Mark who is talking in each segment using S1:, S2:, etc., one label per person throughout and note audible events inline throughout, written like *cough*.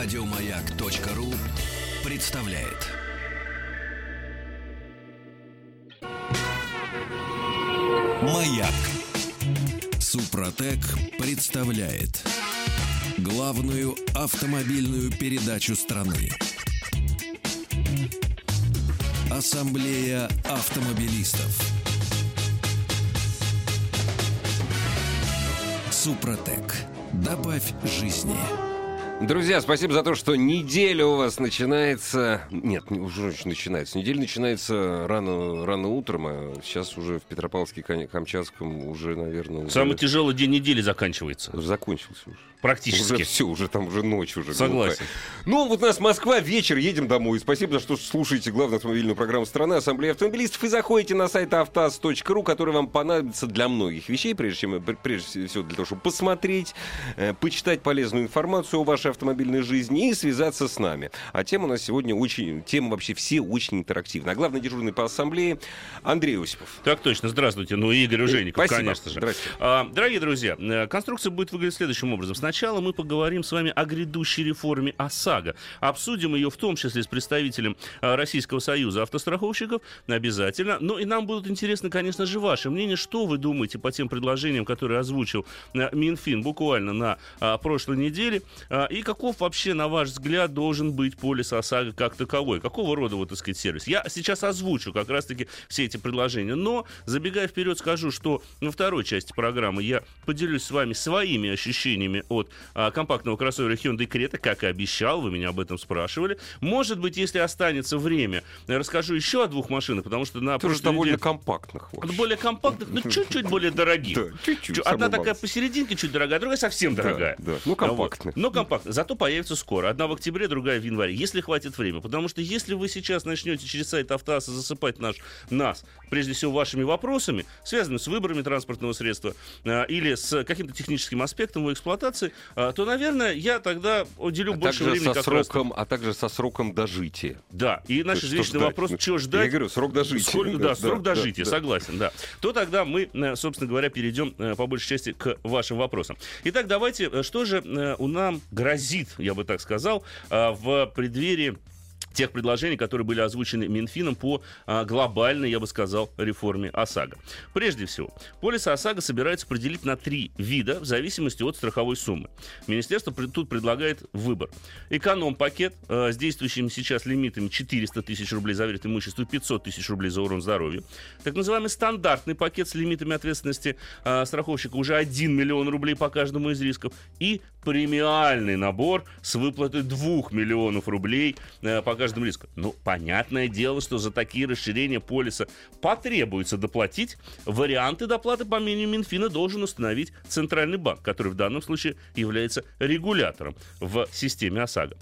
S1: Радиомаяк.ру представляет. Маяк. Супротек представляет главную автомобильную передачу страны. Ассамблея автомобилистов. Супротек. Добавь жизни.
S2: Друзья, спасибо за то, что неделя у вас начинается... Нет, не- уже очень начинается. Неделя начинается рано, рано утром, а сейчас уже в Петропавловске-Камчатском уже, наверное, уже,
S3: Самый тяжелый день недели заканчивается.
S2: закончился уже.
S3: Практически.
S2: Уже все, уже там уже ночь уже.
S3: Согласен.
S2: глухая. Ну, вот у нас Москва, вечер, едем домой. Спасибо, за что слушаете главную автомобильную программу страны Ассамблея автомобилистов и заходите на сайт автаз.ру, который вам понадобится для многих вещей, прежде чем пр- прежде всего для того, чтобы посмотреть, э, почитать полезную информацию о вашей автомобильной жизни и связаться с нами. А тема у нас сегодня очень, тема вообще все очень интерактивная. А главный дежурный по ассамблее Андрей Осипов.
S3: Так точно. Здравствуйте. Ну, Игорь Ужеников,
S2: Спасибо.
S3: конечно же.
S2: Здрасте.
S3: А, дорогие друзья, э, конструкция будет выглядеть следующим образом. Сначала мы поговорим с вами о грядущей реформе ОСАГО. Обсудим ее в том числе с представителем э, Российского союза автостраховщиков. Обязательно. Ну и нам будут интересны, конечно же, ваши мнения. Что вы думаете по тем предложениям, которые озвучил э, Минфин буквально на а, прошлой неделе? А, и каков вообще, на ваш взгляд, должен быть полис ОСАГО как таковой? Какого рода, вот, так сказать, сервис? Я сейчас озвучу как раз-таки все эти предложения. Но, забегая вперед, скажу, что во второй части программы я поделюсь с вами своими ощущениями от а, компактного кроссовера Hyundai Creta, как и обещал, вы меня об этом спрашивали. Может быть, если останется время, я расскажу еще о двух машинах, потому что на
S2: Тоже довольно
S3: неделе-
S2: компактных. в общем.
S3: более компактных, но чуть-чуть более дорогих.
S2: Да, чуть-чуть,
S3: Чу- Одна такая посерединке чуть дорогая, другая совсем
S2: Да,
S3: дорогая.
S2: да. Ну, компактная.
S3: Вот. Но компактная. Зато появится скоро. Одна в октябре, другая в январе. Если хватит времени. Потому что если вы сейчас начнете через сайт Автоаса засыпать наш, нас, прежде всего, вашими вопросами, связанными с выборами транспортного средства а, или с каким-то техническим аспектом его эксплуатации, а, то, наверное, я тогда уделю
S2: А
S3: больше времени
S2: со
S3: как раз-
S2: сроком, а также со сроком дожития.
S3: Да, и наш извечный вопрос,
S2: Ну,
S3: чего
S2: Я
S3: ждать?
S2: говорю, срок дожития.
S3: Сколько- *laughs* да, срок
S2: да,
S3: дожития,
S2: да.
S3: согласен, да. То тогда мы, э, собственно говоря, перейдем э, по большей части к вашим вопросам. Итак, давайте, э, что же у нам грозит, я бы так сказал, в преддверии тех предложений, которые были озвучены Минфином по а, глобальной, я бы сказал, реформе ОСАГО. Прежде всего, полис ОСАГО собирается определить на три вида в зависимости от страховой суммы. Министерство тут предлагает выбор. Эконом-пакет э, с действующими сейчас лимитами 400 тысяч рублей за вред имуществу и 500 тысяч рублей за урон здоровью. Так называемый стандартный пакет с лимитами ответственности э, страховщика уже 1 миллион рублей по каждому из рисков. И премиальный набор с выплатой 2 миллионов рублей э, по каждому риску. Ну, понятное дело, что за такие расширения полиса потребуется доплатить. Варианты доплаты, по мнению Минфина, должен установить Центральный банк, который в данном случае является регулятором в системе ОСАГО.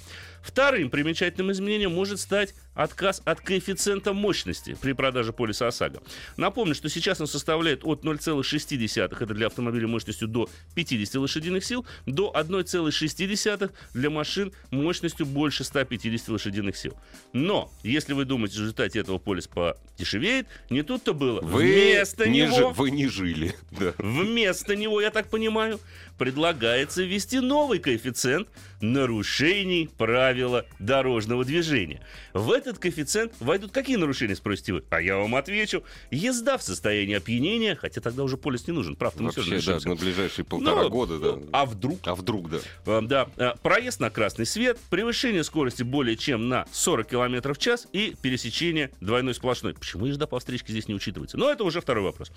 S3: Вторым примечательным изменением может стать отказ от коэффициента мощности при продаже полиса ОСАГО. Напомню, что сейчас он составляет от 0,6, это для автомобиля мощностью до 50 лошадиных сил, до 1,6 для машин мощностью больше 150 лошадиных сил. Но, если вы думаете, что в результате этого полис подешевеет, не тут-то было.
S2: Вы
S3: Вместо
S2: не,
S3: него...
S2: жи- вы не жили. *laughs* Да.
S3: Вместо него, я так понимаю, предлагается ввести новый коэффициент нарушений правила дорожного движения. В этот коэффициент войдут какие нарушения, спросите вы? А я вам отвечу. Езда в состоянии опьянения, хотя тогда уже полис не нужен, правда, мы все
S2: Вообще, да,
S3: решимся.
S2: на ближайшие полтора
S3: Ну,
S2: года, да.
S3: А вдруг?
S2: А вдруг, да.
S3: Э, Да, э, проезд на красный свет, превышение скорости более чем на 40 км в час и пересечение двойной сплошной. Почему езда по встречке здесь не учитывается? Но это уже второй вопрос.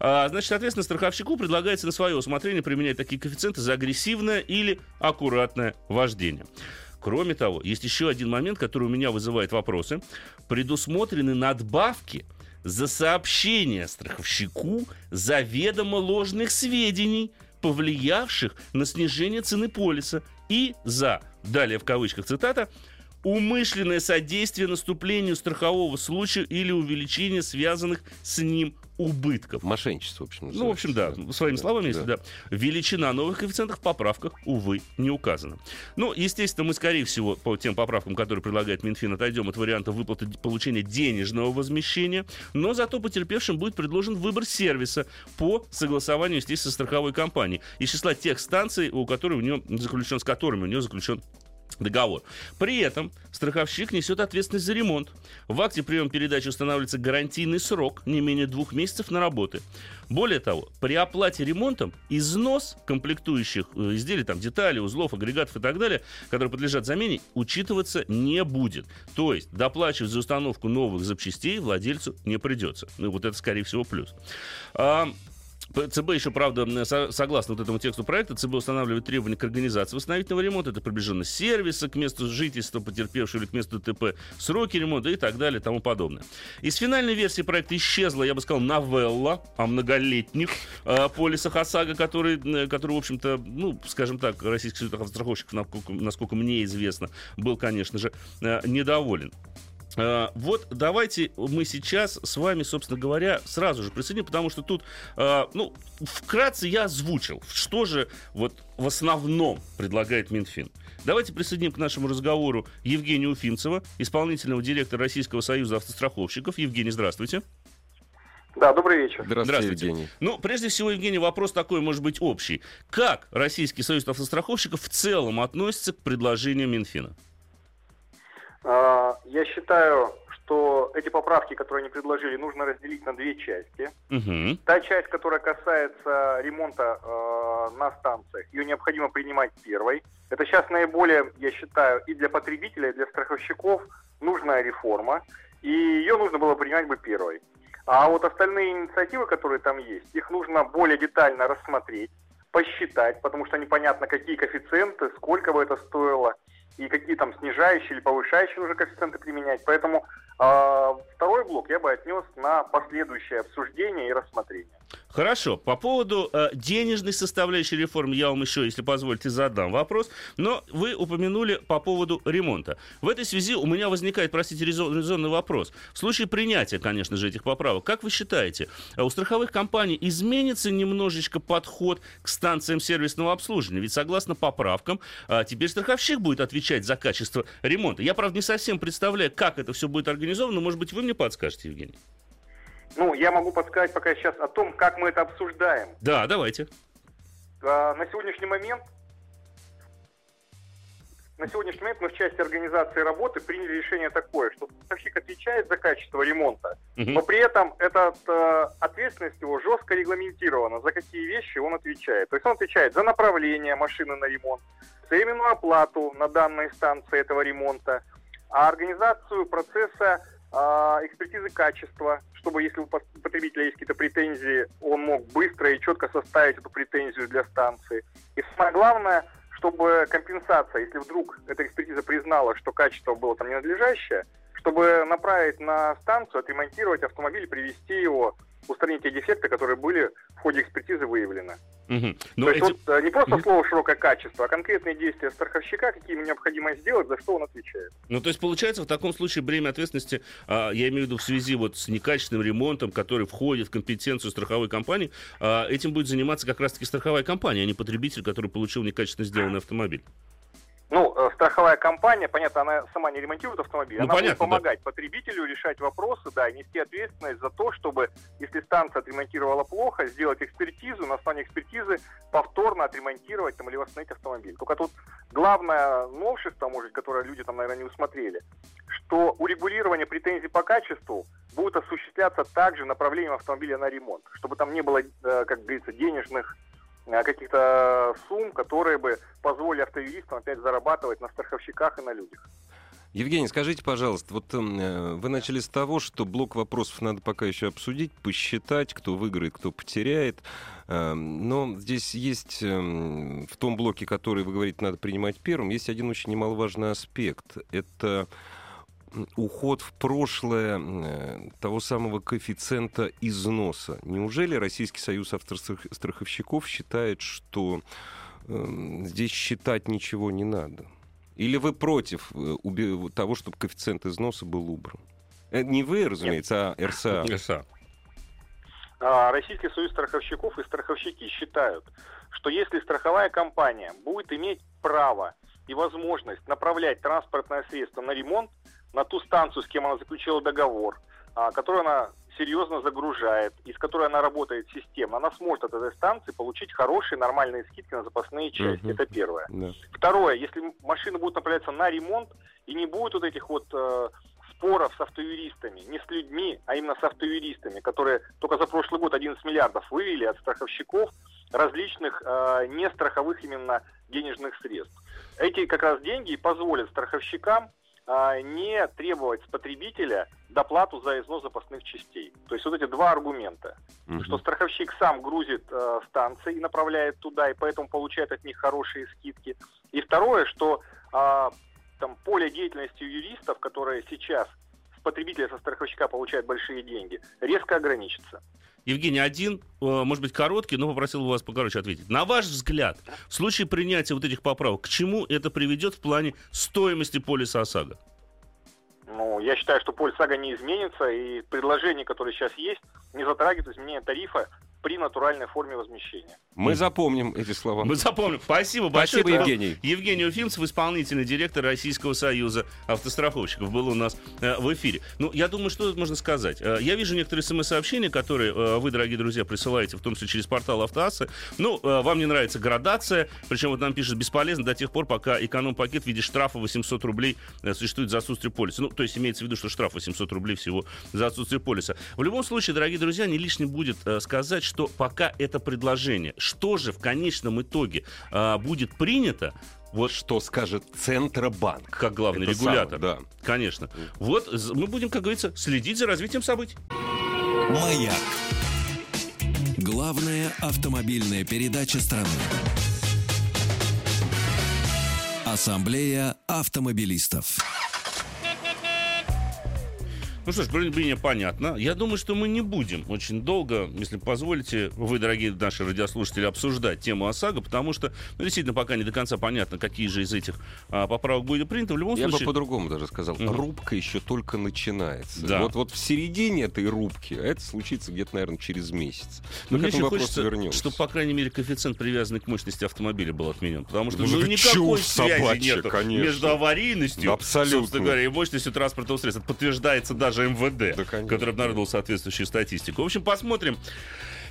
S3: А, Значит, соответственно, страховщику предлагается на свое усмотрение применять такие коэффициенты за агрессивное или аккуратное вождение. Кроме того, есть еще один момент, который у меня вызывает вопросы. Предусмотрены надбавки за сообщение страховщику заведомо ложных сведений, повлиявших на снижение цены полиса, и за, далее в кавычках цитата, умышленное содействие наступлению страхового случая или увеличение связанных с ним убытков.
S2: Мошенничество, в общем.
S3: Ну, в общем, да, своими словами, если
S2: да.
S3: да. Величина новых коэффициентов в поправках, увы, не указана. Ну, естественно, мы, скорее всего, по тем поправкам, которые предлагает Минфин, отойдем от варианта выплаты получения денежного возмещения, но зато потерпевшим будет предложен выбор сервиса по согласованию, естественно, страховой компанией из числа тех станций, у которой у нее заключен, с которыми у нее заключен договор. При этом страховщик несет ответственность за ремонт. В акте прием передачи устанавливается гарантийный срок не менее двух месяцев на работы. Более того, при оплате ремонтом износ комплектующих э, изделий, там, деталей, узлов, агрегатов и так далее, которые подлежат замене, учитываться не будет. То есть доплачивать за установку новых запчастей владельцу не придется. Ну, вот это, скорее всего, плюс. ЦБ еще, правда, согласно вот этому тексту проекта, ЦБ устанавливает требования к организации восстановительного ремонта. Это приближенность сервиса к месту жительства потерпевшего или к месту ТП, сроки ремонта и так далее и тому подобное. Из финальной версии проекта исчезла, я бы сказал, новелла о многолетних э, полисах ОСАГО, который, э, который, в общем-то, ну, скажем так, Российский союз страховщиков, насколько, насколько мне известно, был, конечно же, э, недоволен. Uh, вот давайте мы сейчас с вами, собственно говоря, сразу же присоединим, потому что тут, uh, ну, вкратце я озвучил, что же вот в основном предлагает Минфин. Давайте присоединим к нашему разговору Евгения Уфимцева, исполнительного директора Российского союза автостраховщиков. Евгений, здравствуйте.
S4: Да, добрый вечер.
S3: Здравствуйте, Здравствуйте, Евгений. Ну, прежде всего, Евгений, вопрос такой, может быть, общий. Как Российский союз автостраховщиков в целом относится к предложению Минфина?
S4: А, я считаю, что эти поправки, которые они предложили, нужно разделить на две части. Угу. Та часть, которая касается ремонта э, на станциях, ее необходимо принимать первой. Это сейчас наиболее, я считаю, и для потребителя, и для страховщиков нужная реформа, и ее нужно было принимать бы первой. А вот остальные инициативы, которые там есть, их нужно более детально рассмотреть, посчитать, потому что непонятно, какие коэффициенты, сколько бы это стоило – и какие там снижающие или повышающие уже коэффициенты применять. Поэтому э, второй блок я бы отнес на последующее обсуждение и рассмотрение.
S3: Хорошо. По поводу э, денежной составляющей реформы я вам еще, если позволите, задам вопрос. Но вы упомянули по поводу ремонта. В этой связи у меня возникает, простите, резонный вопрос. В случае принятия, конечно же, этих поправок, как вы считаете, у страховых компаний изменится немножечко подход к станциям сервисного обслуживания? Ведь согласно поправкам, э, теперь страховщик будет отвечать за качество ремонта. Я, правда, не совсем представляю, как это все будет организовано, но, может быть, вы мне подскажете, Евгений?
S4: Ну, я могу подсказать пока сейчас о том, как мы это обсуждаем.
S3: Да, давайте.
S4: А, на сегодняшний момент на сегодняшний момент мы в части организации работы приняли решение такое, что поставщик отвечает за качество ремонта, угу. но при этом эта э, ответственность его жестко регламентирована, за какие вещи он отвечает. То есть он отвечает за направление машины на ремонт, за временную оплату на данной станции этого ремонта, а организацию процесса экспертизы качества, чтобы если у потребителя есть какие-то претензии, он мог быстро и четко составить эту претензию для станции. И самое главное, чтобы компенсация, если вдруг эта экспертиза признала, что качество было там ненадлежащее, чтобы направить на станцию, отремонтировать автомобиль, привести его, устранить те дефекты, которые были в ходе экспертизы выявлены. Угу. Но То эти... есть вот, э, не просто угу. слово широкое качество, а конкретные действия страховщика, какие ему необходимо сделать, за что он отвечает.
S3: Ну, то есть, получается, в таком случае бремя ответственности, а, я имею в виду в связи вот с некачественным ремонтом, который входит в компетенцию страховой компании, а, этим будет заниматься как раз-таки страховая компания, а не потребитель, который получил некачественно сделанный автомобиль.
S4: Ну, э, страховая компания, понятно, она сама не ремонтирует автомобиль, ну, она понятно, будет помогать да. потребителю решать вопросы, да, и нести ответственность за то, чтобы, если станция отремонтировала плохо, сделать экспертизу, на основании экспертизы повторно отремонтировать там, или восстановить автомобиль. Только тут главное новшество, может, которое люди там, наверное, не усмотрели, что урегулирование претензий по качеству будет осуществляться также направлением автомобиля на ремонт, чтобы там не было, э, как говорится, денежных каких-то сумм, которые бы позволили автоюристам опять зарабатывать на страховщиках и на людях.
S2: Евгений, скажите, пожалуйста, вот эм, э, вы начали с того, что блок вопросов надо пока еще обсудить, посчитать, кто выиграет, кто потеряет. Э, но здесь есть э, в том блоке, который вы говорите, надо принимать первым, есть один очень немаловажный аспект. Это уход в прошлое э, того самого коэффициента износа. Неужели Российский союз автостраховщиков считает, что э, здесь считать ничего не надо? Или вы против э, того, чтобы коэффициент износа был убран? Не вы, разумеется, Нет. а РСА. РСА.
S4: А, Российский союз страховщиков и страховщики считают, что если страховая компания будет иметь право и возможность направлять транспортное средство на ремонт, на ту станцию, с кем она заключила договор, а, которую она серьезно загружает, и с которой она работает системно, она сможет от этой станции получить хорошие нормальные скидки на запасные части.
S2: Мгм.
S4: Это первое.
S2: Да.
S4: Второе, если машины будут направляться на ремонт, и не будет вот этих вот э, споров с автоюристами, не с людьми, а именно с автоюристами, которые только за прошлый год 11 миллиардов вывели от страховщиков различных э, нестраховых именно денежных средств. Эти как раз деньги позволят страховщикам не требовать с потребителя доплату за износ запасных частей. То есть вот эти два аргумента.
S2: Мгм.
S4: Что страховщик сам грузит э, станции и направляет туда, и поэтому получает от них хорошие скидки. И второе, что а, там поле деятельности юристов, которые сейчас с потребителя, со страховщика получают большие деньги, резко ограничится.
S3: Евгений, один, э, может быть, короткий, но попросил вас покороче ответить. На ваш взгляд, в случае принятия вот этих поправок, к чему это приведет в плане стоимости полиса ОСАГО?
S4: Ну, я считаю, что поле САГА не изменится, и предложение, которое сейчас есть, не затрагивает изменение тарифа при натуральной форме возмещения.
S2: Мы запомним эти слова.
S3: Мы запомним. Спасибо большое.
S2: Спасибо,
S3: Это
S2: Евгений.
S3: Евгений Уфимцев, исполнительный директор Российского союза автостраховщиков, был у нас э, в эфире. Ну, я думаю, что тут можно сказать. Э, я вижу некоторые смс-сообщения, которые э, вы, дорогие друзья, присылаете, в том числе через портал Автоассы. Ну, э, вам не нравится градация, причем вот нам пишут бесполезно до тех пор, пока эконом-пакет в виде штрафа 800 рублей э, существует за отсутствие полиса. Ну, то есть имеется в виду, что штраф 800 рублей всего за отсутствие полиса. В любом случае, дорогие друзья, не лишним будет э, сказать, что пока это предложение, что же в конечном итоге э, будет принято, вот
S2: Что скажет Центробанк?
S3: как главный
S2: Это
S3: регулятор.
S2: самое, да.
S3: Конечно. Вот мы будем, как говорится, следить за развитием событий.
S1: Маяк. Главная автомобильная передача страны. Ассамблея автомобилистов.
S3: Ну что ж, более-менее понятно. Я думаю, что мы не будем очень долго, если позволите, вы, дорогие наши радиослушатели, обсуждать тему ОСАГО, потому что, ну, действительно, пока не до конца понятно, какие же из этих а, поправок будет принято. В любом
S2: Я бы
S3: случае...
S2: по-другому даже сказал.
S3: Мгм.
S2: Рубка еще только начинается.
S3: Да.
S2: Вот, вот в середине этой рубки, а это случится где-то, наверное, через месяц.
S3: Но
S2: к
S3: мне
S2: вопросу
S3: хочется,
S2: вернемся.
S3: чтобы, по крайней мере, коэффициент, привязанный к мощности автомобиля, был отменен. Потому что
S2: Ну,
S3: ну, никакой связи
S2: собачья,
S3: нет между аварийностью,
S2: Абсолютно.
S3: собственно говоря, и мощностью транспортного средства. Это подтверждается даже МВД,
S2: Да, конечно.
S3: который обнародовал соответствующую статистику. В общем, посмотрим,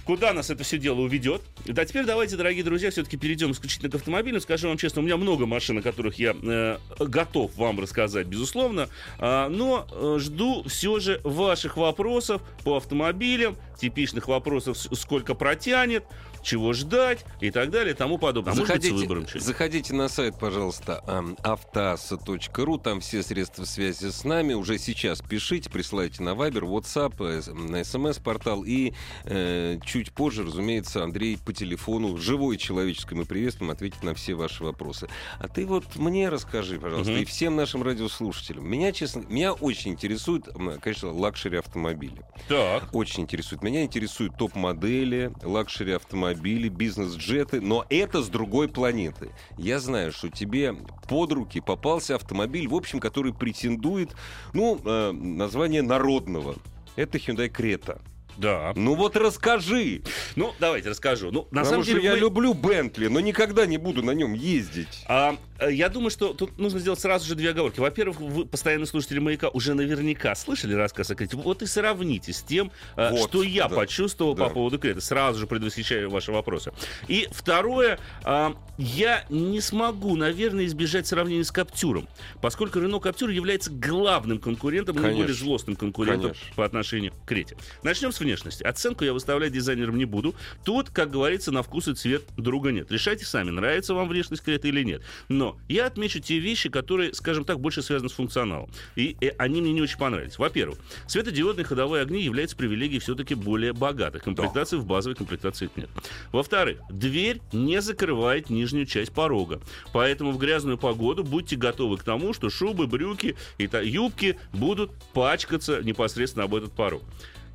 S3: куда нас это все дело уведет. Да, теперь давайте, дорогие друзья, все-таки перейдем исключительно к автомобилю. Скажу вам честно, у меня много машин, о которых я э, готов вам рассказать, безусловно. А, но э, жду все же ваших вопросов по автомобилям, типичных вопросов, сколько протянет, чего ждать и так далее, и тому подобное. А может быть, с
S2: Заходите,
S3: чего-нибудь.
S2: заходите на сайт, пожалуйста, ам, автоаса.ру, там все средства связи с нами. Уже сейчас пишите, присылайте на Viber, WhatsApp, э, на смс-портал. И э, чуть позже, разумеется, Андрей по телефону, живым человеческим и приветствием, ответит на все ваши вопросы. А ты вот мне расскажи, пожалуйста,
S3: Мгм.
S2: и всем нашим радиослушателям. Меня, честно, меня очень интересует, конечно, luxury автомобили.
S3: Так.
S2: Очень интересует. Меня интересуют топ-модели, luxury автомобили, бизнес-джеты, но это с другой планеты. Я знаю, что тебе под руки попался автомобиль, в общем, который претендует, ну, э, название народного. Это Hyundai Creta.
S3: Да.
S2: Ну вот расскажи.
S3: Ну, давайте расскажу. Ну, на
S2: Потому
S3: самом деле,
S2: я
S3: мы-
S2: люблю Бентли, но никогда не буду на нем ездить.
S3: А, я думаю, что тут нужно сделать сразу же две оговорки. Во-первых, вы, постоянные слушатели «Маяка», уже наверняка слышали рассказ о Крете. Вот и сравните с тем, э,
S2: Вот,
S3: что я
S2: да,
S3: почувствовал
S2: да.
S3: по поводу Крета. Сразу же предвосхищаю ваши вопросы. И второе, а, я не смогу, наверное, избежать сравнения с Каптюром, поскольку Рено Каптюр является главным конкурентом, наиболее злостным конкурентом
S2: Конечно.
S3: по отношению к Крете. Начнем с внешности. Оценку я выставлять дизайнером не буду. Тут, как говорится, на вкус и цвет друга нет. Решайте сами, нравится вам внешность Креты или нет. Но я отмечу те вещи, которые, скажем так, больше связаны с функционалом. И, э, они мне не очень понравились. Во-первых, светодиодные ходовые огни являются привилегией все-таки более богатых. Комплектации в базовой комплектации их нет. Во-вторых, дверь не закрывает нижнюю часть порога. Поэтому в грязную погоду будьте готовы к тому, что шубы, брюки и юбки будут пачкаться непосредственно об этот порог.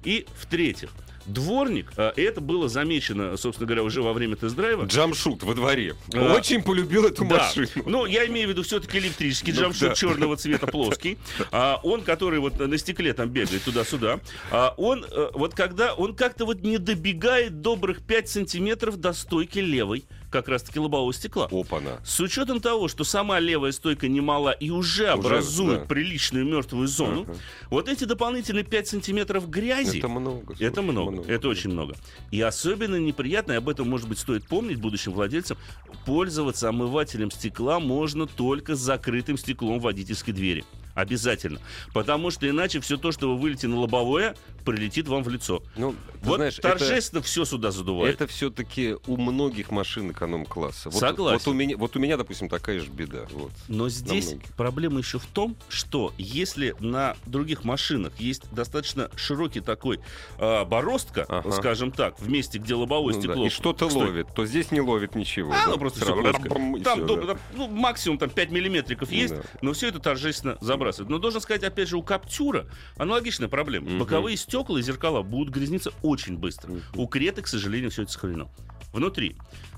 S3: И в-третьих, дворник, а, это было замечено, собственно говоря, уже во время тест-драйва,
S2: Джамшут во дворе.
S3: Да.
S2: Очень полюбил эту
S3: да.
S2: машину.
S3: Ну, я имею в виду все-таки электрический
S2: Ну,
S3: джамшут
S2: да.
S3: черного цвета плоский. А, он, который вот на стекле там бегает туда-сюда, а, он э, вот когда он как-то вот не добегает добрых 5 сантиметров до стойки левой, как раз-таки лобового стекла.
S2: Опа-на.
S3: С учетом того, что сама левая стойка немала и уже, образует да. приличную мертвую зону, uh-huh. вот эти дополнительные 5 сантиметров грязи...
S2: Это много. Слушай,
S3: это много, много, это очень много. И особенно неприятно, и об этом, может быть, стоит помнить будущим владельцам, пользоваться омывателем стекла можно только с закрытым стеклом водительской двери. Обязательно. Потому что иначе все то, что вы вылетите на лобовое, прилетит вам в лицо. Ну, вот знаешь, торжественно это, все сюда задувает.
S2: Это все-таки у многих машин эконом-класса. Вот,
S3: Согласен.
S2: Вот у, меня, вот у меня, допустим, такая же беда. Вот,
S3: Но здесь проблема еще в том, что если на других машинах есть достаточно широкий такой э, бороздка, ага. скажем так, в месте, где лобовое ну, стекло... Да.
S2: И что-то ловит, то здесь не ловит ничего.
S3: А, да? ну просто все Там, все, да. ну, максимум там 5 миллиметриков есть, да. но все это торжественно забрасывается забрасывать. Но должен сказать, опять же, у Каптюра аналогичная проблема. Угу. Боковые стекла и зеркала будут грязниться очень быстро. Угу. У Креты, к сожалению, все это сохранено. Внутри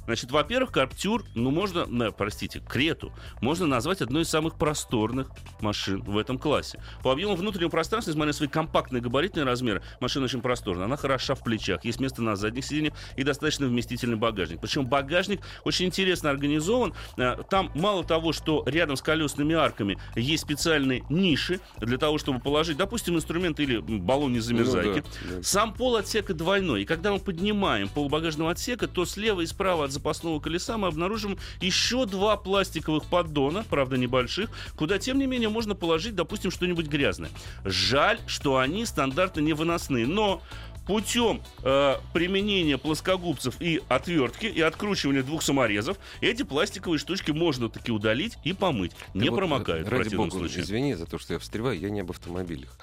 S3: Значит, во-первых, Каптюр, ну, можно, ну, простите, Крету, можно назвать одной из самых просторных машин в этом классе. По объему внутреннего пространства, несмотря на свои компактные габаритные размеры, машина очень просторная. Она хороша в плечах, есть место на задних сиденьях и достаточно вместительный багажник. Причем багажник очень интересно организован. Э, там мало того, что рядом с колесными арками есть специальные ниши для того, чтобы положить, допустим, инструмент или баллон замерзайки. Ну, да, да. Сам пол отсека двойной. И когда мы поднимаем пол багажного отсека, то слева и справа от запасного колеса мы обнаружим еще два пластиковых поддона, правда небольших, куда, тем не менее, можно положить, допустим, что-нибудь грязное. Жаль, что они стандартно не выносные, но путем э, применения плоскогубцев и отвертки и откручивания двух саморезов эти пластиковые штучки можно таки удалить и помыть. Да не вот, промокают
S2: ради в бога, случае. Извини за то, что я встреваю, я не об автомобилях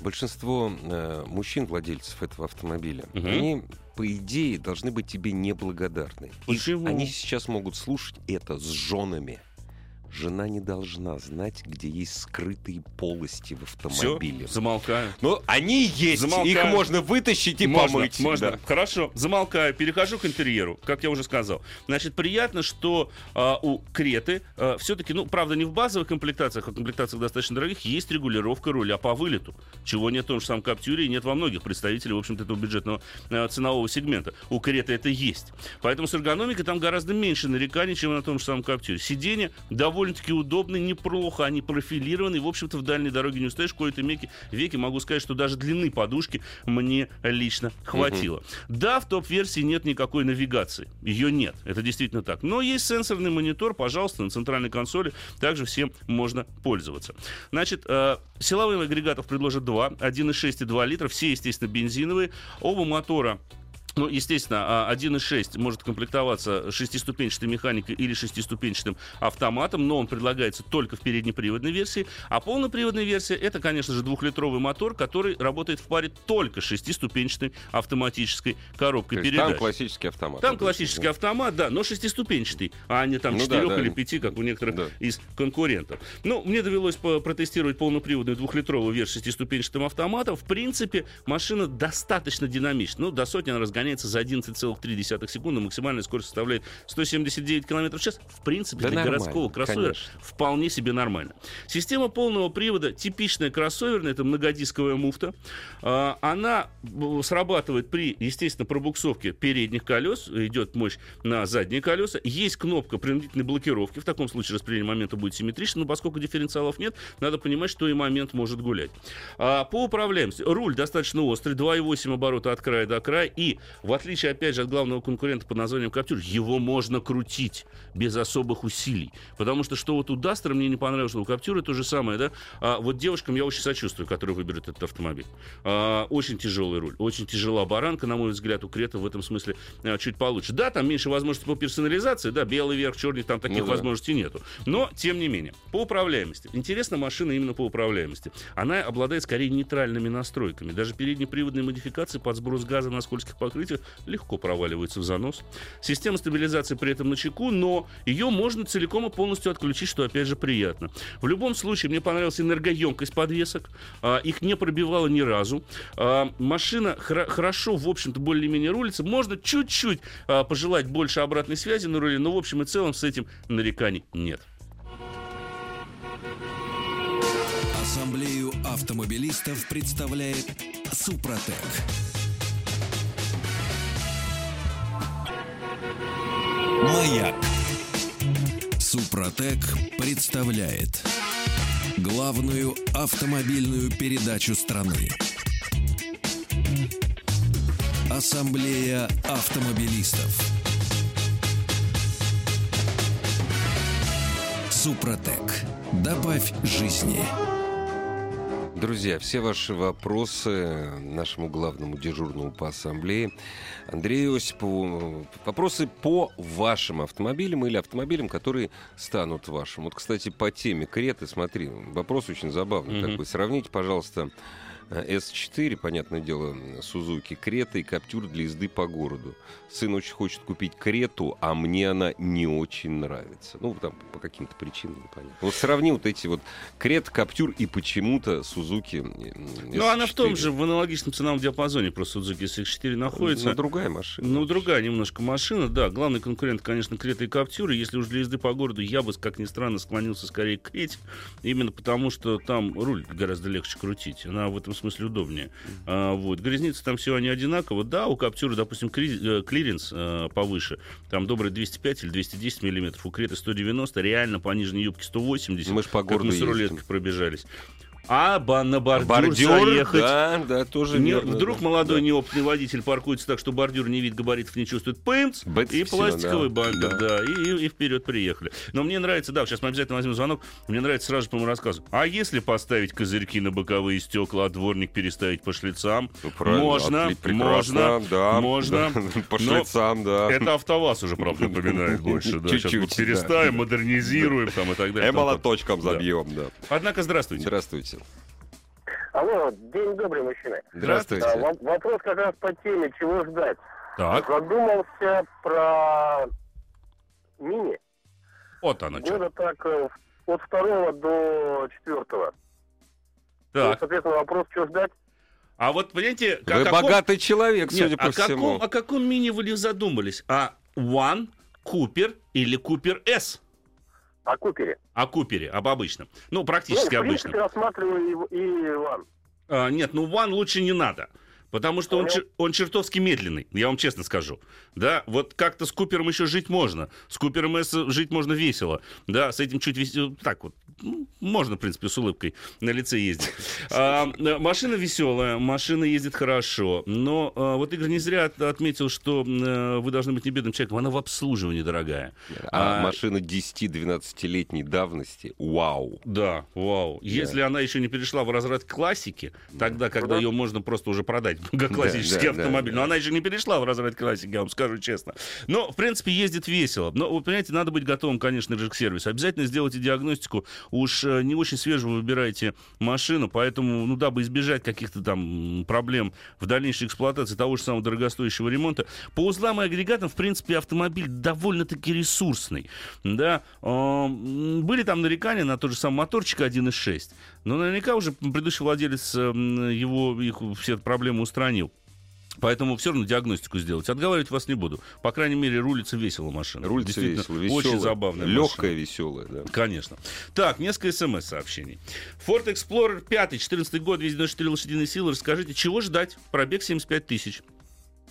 S2: большинство э, мужчин, владельцев этого автомобиля, угу. они, по идее, должны быть тебе неблагодарны.
S3: Почему?
S2: И они сейчас могут слушать это с женами. Жена не должна знать, где есть скрытые полости в автомобиле.
S3: Все, замолкаю.
S2: Но они есть, замолкаю. их можно вытащить и
S3: можно,
S2: помыть.
S3: Можно, да. хорошо, замолкаю, перехожу к интерьеру, как я уже сказал. Значит, приятно, что а, у Креты а, все-таки, ну, правда, не в базовых комплектациях, а в комплектациях достаточно дорогих, есть регулировка руля по вылету, чего нет в том же самом Каптюре и нет во многих представителей, в общем-то, этого бюджетного а, ценового сегмента. У Креты это есть. Поэтому с эргономикой там гораздо меньше нареканий, чем на том же самом Каптюре. Сиденье довольно довольно-таки удобны, неплохо, они профилированы. И, в общем-то, в дальней дороге не устаешь. Кои-то веки, веки могу сказать, что даже длины подушки мне лично хватило. Угу. Да, в топ-версии нет никакой навигации. Ее нет. Это действительно так. Но есть сенсорный монитор, пожалуйста, на центральной консоли. Также всем можно пользоваться. Значит, э, силовых агрегатов предложат два. 1,6 и 2 литра. Все, естественно, бензиновые. Оба мотора ну, естественно, 1.6 а, может комплектоваться шестиступенчатой механикой или шестиступенчатым автоматом, но он предлагается только в переднеприводной версии. А полноприводная версия это, конечно же, двухлитровый мотор, который работает в паре только с шестиступенчатой автоматической коробкой передач.
S2: Там классический автомат.
S3: Там классический автомат, да, но шестиступенчатый, а не там ну, четырех да, да. или пяти, как у некоторых да. из конкурентов. Ну, мне довелось протестировать полноприводную двухлитровую версию шестиступенчатым автоматом. В принципе, машина достаточно динамична. Ну, до сотни она разгоняется разгоняется за 11,3 секунды, максимальная скорость составляет 179 км в час. В принципе, да для городского кроссовера конечно. вполне себе нормально. Система полного привода типичная кроссоверная, это многодисковая муфта. А, она срабатывает при, естественно, пробуксовке передних колес, идет мощь на задние колеса. Есть кнопка принудительной блокировки, в таком случае распределение момента будет симметрично, но поскольку дифференциалов нет, надо понимать, что и момент может гулять. А, по управляемости. Руль достаточно острый, 2,8 оборота от края до края, и в отличие, опять же, от главного конкурента под названием Каптюр, его можно крутить без особых усилий. Потому что что вот у Дастера мне не понравилось, что у Каптюра то же самое, да? А вот девушкам я очень сочувствую, которые выберут этот автомобиль. А, очень тяжелый руль, очень тяжела баранка, на мой взгляд, у Крета в этом смысле а, чуть получше. Да, там меньше возможностей по персонализации, да, белый верх, черный, там таких ну, да. возможностей нету. Но, тем не менее, по управляемости. Интересна машина именно по управляемости. Она обладает скорее нейтральными настройками. Даже переднеприводные модификации под сброс газа на скользких покрытиях покрытию легко проваливается в занос. Система стабилизации при этом на чеку, но ее можно целиком и полностью отключить, что опять же приятно. В любом случае, мне понравилась энергоемкость подвесок. А, их не пробивало ни разу. А, машина хра- хорошо, в общем-то, более-менее рулится. Можно чуть-чуть а, пожелать больше обратной связи на руле, но в общем и целом с этим нареканий нет.
S1: Ассамблею автомобилистов представляет Супротек. Маяк. Супротек представляет главную автомобильную передачу страны. Ассамблея автомобилистов. Супротек. Добавь жизни.
S2: Друзья, все ваши вопросы нашему главному дежурному по ассамблее Андрею Осипову. Вопросы по вашим автомобилям или автомобилям, которые станут вашим. Вот, кстати, по теме Креты, смотри, вопрос очень забавный mm-hmm. такой. Сравните, пожалуйста, S4, понятное дело, Сузуки, Крета и Каптюр для езды по городу. Сын очень хочет купить Крету, а мне она не очень нравится. Ну, там по каким-то причинам непонятно. Вот сравни вот эти вот Крета, Каптюр и почему-то Сузуки
S3: Ну, она в том же, в аналогичном ценовом диапазоне просто Сузуки SX4 находится.
S2: Ну, другая машина.
S3: Ну, другая немножко машина, да. Главный конкурент, конечно, Крета и Каптюр. И если уж для езды по городу, я бы, как ни странно, склонился скорее к Крете. Именно потому, что там руль гораздо легче крутить. Она в этом этом смысле удобнее. А, вот. Грязницы там все они одинаково. Да, у Каптюра, допустим, э, клиренс а, повыше. Там добрый 205 или 210 миллиметров. У Крета 190, реально по нижней юбке 180.
S2: Мы же по городу
S3: мы с рулеткой пробежались. А на бордюр,
S2: бордюр
S3: заехать.
S2: Да, да, тоже
S3: не,
S2: верно,
S3: Вдруг
S2: да.
S3: молодой
S2: да.
S3: неопытный водитель паркуется так, что бордюр не вид габаритов не чувствует. Пымц,
S2: Бэц,
S3: и
S2: всё,
S3: пластиковый
S2: да,
S3: бампер,
S2: да.
S3: да, и, и, и вперед приехали. Но мне нравится, да, сейчас мы обязательно возьмем звонок, мне нравится сразу же по моему рассказу. А если поставить козырьки на боковые стекла, а дворник переставить по шлицам?
S2: Ну,
S3: можно,
S2: отли-
S3: можно,
S2: да,
S3: можно.
S2: да, *laughs* по шлицам, да.
S3: Это АвтоВАЗ уже, правда, *laughs* напоминает больше. Да. Сейчас
S2: Чуть-чуть,
S3: вот
S2: да.
S3: переставим, модернизируем там и так далее.
S2: И
S3: Там, там.
S2: молоточком
S3: Да.
S2: забьем, да.
S3: Однако, здравствуйте.
S2: Здравствуйте.
S5: Алло, день добрый, мужчина.
S2: Здравствуйте.
S5: А, во- вопрос как раз по теме, чего ждать.
S3: Так,
S5: Задумался про мини.
S3: вот оно что.
S5: Года так э, от второго до четвертого. Ну,
S3: Так,
S5: соответственно, вопрос, что ждать.
S3: а вот, понимаете,
S2: Вы
S3: каком-
S2: богатый человек,
S3: Нет,
S2: судя по
S3: о каком,
S2: всему.
S3: о каком мини вы не задумались? А One, Купер или Купер S?
S5: О Купере.
S3: О Купере, об обычном. Ну,
S5: Ну,
S3: практически
S5: в
S3: обычном.
S5: принципе, рассматриваю и, и Иван.
S3: А, нет, ну One лучше не надо. Потому что он, чер- он чертовски медленный, я вам честно скажу. Да, вот как-то с Купером еще жить можно. С Купером S жить можно весело. Да, с этим чуть весело. Так вот, ну, можно, в принципе, с улыбкой на лице ездить. А, машина веселая, машина ездит хорошо. Но а, вот Игорь не зря от- отметил, что э, вы должны быть не бедным человеком. Она в обслуживании дорогая.
S2: А
S3: А,
S2: машина 10-12-летней давности, вау.
S3: Да, вау. Если она еще не перешла в разряд классики, тогда, когда ее можно просто уже продать, как классический
S2: да, да,
S3: автомобиль.
S2: да.
S3: Но она еще не перешла в разряд классики, я вам скажу честно. Но, в принципе, ездит весело. Но, вы понимаете, надо быть готовым, конечно же, к сервису. Обязательно сделайте диагностику. Уж э, не очень свежую выбираете машину, поэтому, ну, дабы избежать каких-то там проблем в дальнейшей эксплуатации того же самого дорогостоящего ремонта, по узлам и агрегатам, в принципе, автомобиль довольно-таки ресурсный. Да, были там нарекания на тот же самый моторчик 1.6, но наверняка уже предыдущий владелец эм, его их все проблемы устранил. Поэтому все равно диагностику сделать. Отговаривать вас не буду. По крайней мере, рулится весело машина.
S2: Рулится
S3: Действительно,
S2: весело,
S3: Очень
S2: веселая,
S3: забавная
S2: Легкая,
S3: машина.
S2: веселая, да.
S3: Конечно. Так, несколько смс-сообщений. Ford Explorer 5, 14 год, весь 94 лошадиные силы. Расскажите, чего ждать? Пробег 75 тысяч.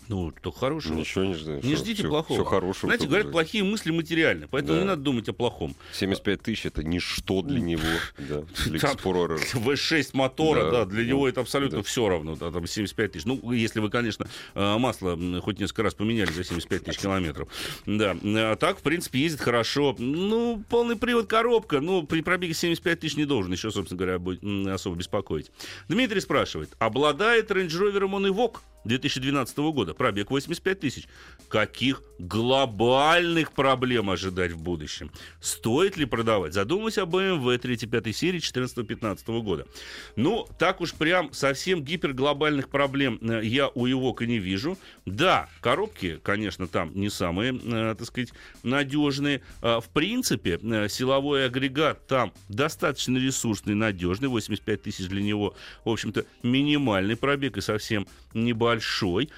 S3: Ну, то хорошего.
S2: Ничего не ждешь.
S3: Не ждите плохого.
S2: Все хорошего.
S3: Знаете, говорят,
S2: ждать.
S3: плохие мысли материальны, поэтому
S2: Да.
S3: не надо думать о плохом.
S2: 75 тысяч это ничто для него, *laughs* да, для
S3: Там-
S2: Explorer.
S3: V6 мотора,
S2: Да,
S3: да, для
S2: ну,
S3: него это абсолютно
S2: да.
S3: все равно, да, там 75 тысяч. Ну, если вы, конечно, э, масло хоть несколько раз поменяли за 75 тысяч километров. Да, а так, в принципе, ездит хорошо. Ну, полный привод коробка, ну, при пробеге 75 тысяч не должен еще, собственно говоря, особо беспокоить. Дмитрий спрашивает, обладает Range Rover он Evoque 2012 года, пробег 85 тысяч. Каких глобальных проблем ожидать в будущем? Стоит ли продавать? Задумайся об BMW 3-5 серии 14-15 года. Ну, так уж прям совсем гиперглобальных проблем э, я у Evoque не вижу. Да, коробки, конечно, там не самые, э, так сказать, надежные. А, В принципе, э, силовой агрегат там достаточно ресурсный, надежный. 85 тысяч для него, в общем-то, минимальный пробег и совсем небольшой.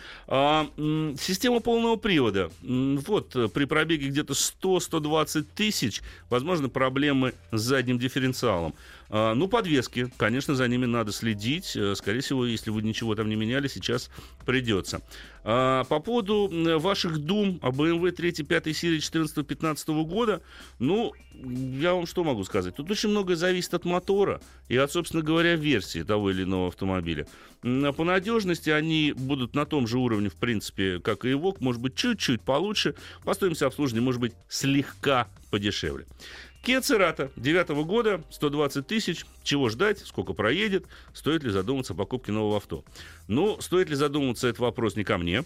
S3: А, система полного привода. Вот, э, при пробеге где-то 100-120 тысяч, возможно, проблемы с задним дифференциалом. А, ну, подвески, конечно, за ними надо следить. Э, Скорее всего, если вы ничего там не меняли, сейчас придется. А, по поводу ваших дум о BMW 3 5 серии 14-15 года, ну, я вам что могу сказать? Тут очень многое зависит от мотора и от, собственно говоря, версии того или иного автомобиля. М, По надежности они будут на том же уровне, в принципе, как и Evoque, может быть, чуть-чуть получше. По стоимости обслуживания, может быть, слегка подешевле. Kia Cerato 9 года, 120 тысяч. Чего ждать, сколько проедет, стоит ли задуматься о покупке нового авто? Ну, стоит ли задумываться, это вопрос не ко мне.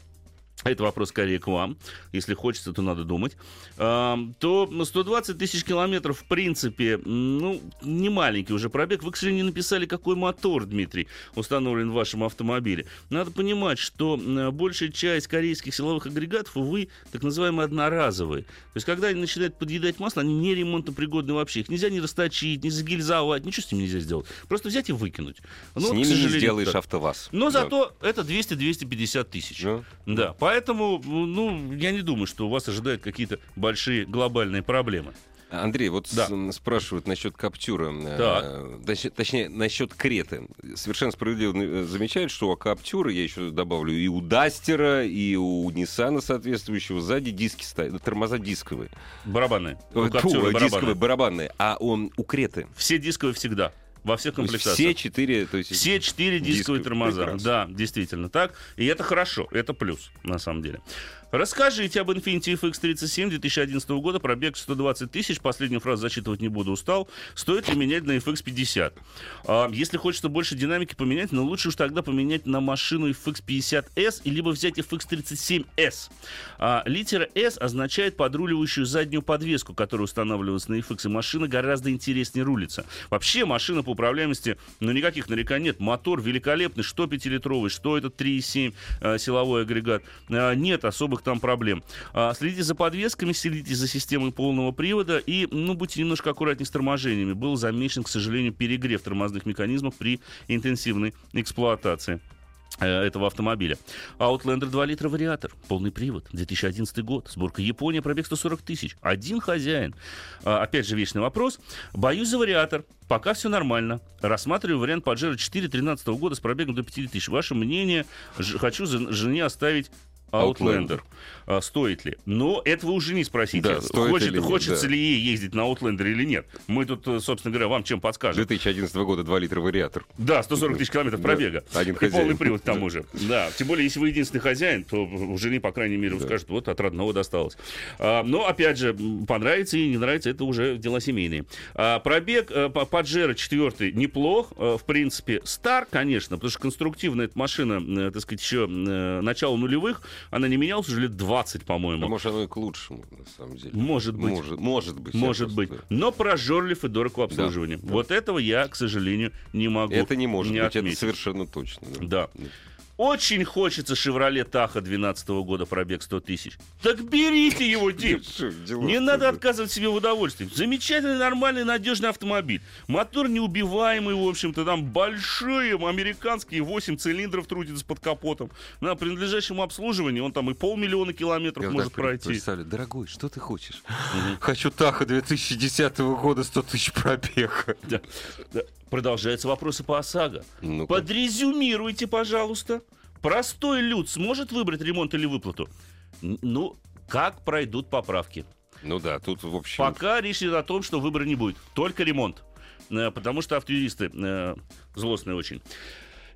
S3: Это вопрос скорее к вам. Если хочется, то надо думать. То 120 тысяч километров, в принципе, ну, не маленький уже пробег. Вы, к сожалению, не написали, какой мотор, Дмитрий, установлен в вашем автомобиле. Надо понимать, что м, большая часть корейских силовых агрегатов, увы, так называемые одноразовые. То есть, когда они начинают подъедать масло, они не ремонтопригодны вообще. Их нельзя не расточить, не загильзовать, ничего с ними нельзя сделать. Просто взять и выкинуть. Ну,
S2: С ними не сделаешь
S3: так.
S2: автоваз.
S3: Но
S2: Да.
S3: зато это 200-250 тысяч.
S2: Да.
S3: Да, поэтому, ну, я не думаю, что у вас ожидают какие-то большие глобальные проблемы.
S2: Андрей, вот
S3: Да.
S2: с- спрашивают насчет Каптюра, э,
S3: Так.
S2: точ- точнее, насчет Креты. Совершенно справедливо э, замечают, что у Каптюра, я еще добавлю, и у Дастера, и у Ниссана соответствующего сзади диски стоят, тормоза дисковые.
S3: Барабаны. У
S2: Э,
S3: Каптюра
S2: фу,
S3: барабаны.
S2: дисковые, барабанные. А он у Креты.
S3: Все дисковые всегда. Во всех комплектациях.
S2: все четыре... То есть
S3: Все четыре дисковые
S2: дисковые.
S3: тормоза.
S2: Прекрасно.
S3: Да, действительно так. И это хорошо, это плюс, на самом деле. Расскажите об Infiniti FX37 2011 года, пробег 120 тысяч, последнюю фразу зачитывать не буду, устал. Стоит ли менять на FX50? А, если хочется больше динамики поменять, но лучше уж тогда поменять на машину FX50S, и либо взять FX37S. А, литера S означает подруливающую заднюю подвеску, которая устанавливается на FX, и машина гораздо интереснее рулится. Вообще машина по управляемости, ну никаких нареканий нет. Мотор великолепный, что 5-литровый, что этот 3,7 э, силовой агрегат. Э, нет особых там проблем. А, следите за подвесками, следите за системой полного привода и, ну, будьте немножко аккуратнее с торможениями. Был замечен, к сожалению, перегрев тормозных механизмов при интенсивной эксплуатации э, этого автомобиля. Outlander 2 литра вариатор, полный привод, 2011 год, сборка Япония, пробег 140 тысяч, один хозяин. А, опять же, вечный вопрос. Боюсь за вариатор, пока все нормально. Рассматриваю вариант Pajero 4 13 года с пробегом до 50 тысяч. Ваше мнение, хочу за- жене оставить Outlander. А, стоит ли? Но это вы уже не спросите.
S2: Да, стоит
S3: Хочет-
S2: нет,
S3: хочется
S2: да.
S3: ли ей ездить на Outlander или нет. Мы тут, э, собственно говоря, вам чем подскажем.
S2: 2011 года 2 литра вариатор.
S3: Да, 140 тысяч километров
S2: Да,
S3: пробега.
S2: один
S3: и
S2: хозяин.
S3: полный привод к тому же. Да, тем более, если вы единственный хозяин, то у жены, по крайней мере, скажет, вот от родного досталось. А, но, опять же, понравится и не нравится, это уже дела семейные. А, пробег по Паджеро 4 неплох, э, в принципе. Стар, конечно, потому что конструктивная эта машина, э, так сказать, еще э, начало нулевых, она не менялась уже лет 20,
S2: А
S3: по-моему.
S2: может, оно и к лучшему, на самом деле.
S3: Может быть.
S2: Может, может быть.
S3: Может
S2: просто-
S3: быть. Но прожорлив и дорог в обслуживании.
S2: да.
S3: Вот этого я, к сожалению, не могу
S2: Это не может быть,
S3: отметить.
S2: это совершенно точно.
S3: Да. Очень хочется «Шевроле Таха» 12 года, пробег 100 тысяч. Так берите его, *laughs* Дим. Не надо отказывать себе в удовольствии. Замечательный, нормальный, надежный автомобиль. Мотор неубиваемый, в общем-то, там большие американские 8 цилиндров трудится под капотом. На принадлежащему обслуживанию он там и полмиллиона километров
S2: Я
S3: может пройти.
S2: представляю, дорогой, что ты хочешь? Хочу Таха 2010 года 100 тысяч пробега.
S3: Да. Да. Продолжаются вопросы по ОСАГО.
S2: Ну-ка.
S3: Подрезюмируйте, пожалуйста. Простой люд сможет выбрать ремонт или выплату? Ну, как пройдут поправки?
S2: Ну да, тут, в общем...
S3: Пока речь идет о том, что выбора не будет. Только ремонт. Э, Потому что автоюристы э, злостные очень.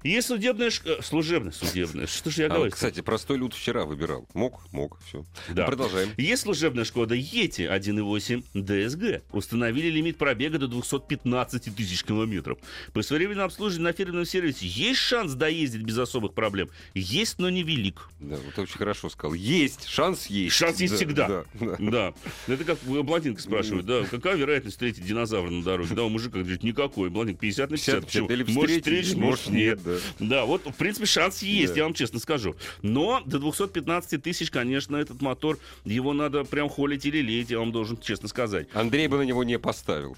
S3: Есть судебная... ш- э, Служебная, судебная. Что же я
S2: А,
S3: говорю?
S2: кстати, простой люд вчера выбирал. Мог? Мог, все.
S3: Да.
S2: Продолжаем.
S3: Есть служебная Шкода Yeti 1.8 DSG. Установили лимит пробега до 215 тысяч километров. По своевременному обслуживанию на фирменном сервисе есть шанс доездить без особых проблем. Есть, но невелик.
S2: Да, вот очень хорошо сказал. Есть, шанс есть.
S3: Шанс есть
S2: Да,
S3: всегда.
S2: Да, да. *laughs*
S3: Да. Это как э, блондинка спрашивает, да, какая вероятность встретить динозавра на дороге? Да, у мужика говорит, никакой. Блондинка 50 на 50.
S2: 50,
S3: Почему?
S2: или
S3: Может,
S2: встретить, может,
S3: нет.
S2: нет, да.
S3: Да, вот, в принципе, шанс есть,
S2: Да.
S3: я вам честно скажу. Но до 215 тысяч, конечно, этот мотор, его надо прям холить или леять, я вам должен честно сказать.
S2: Андрей бы на него не поставил.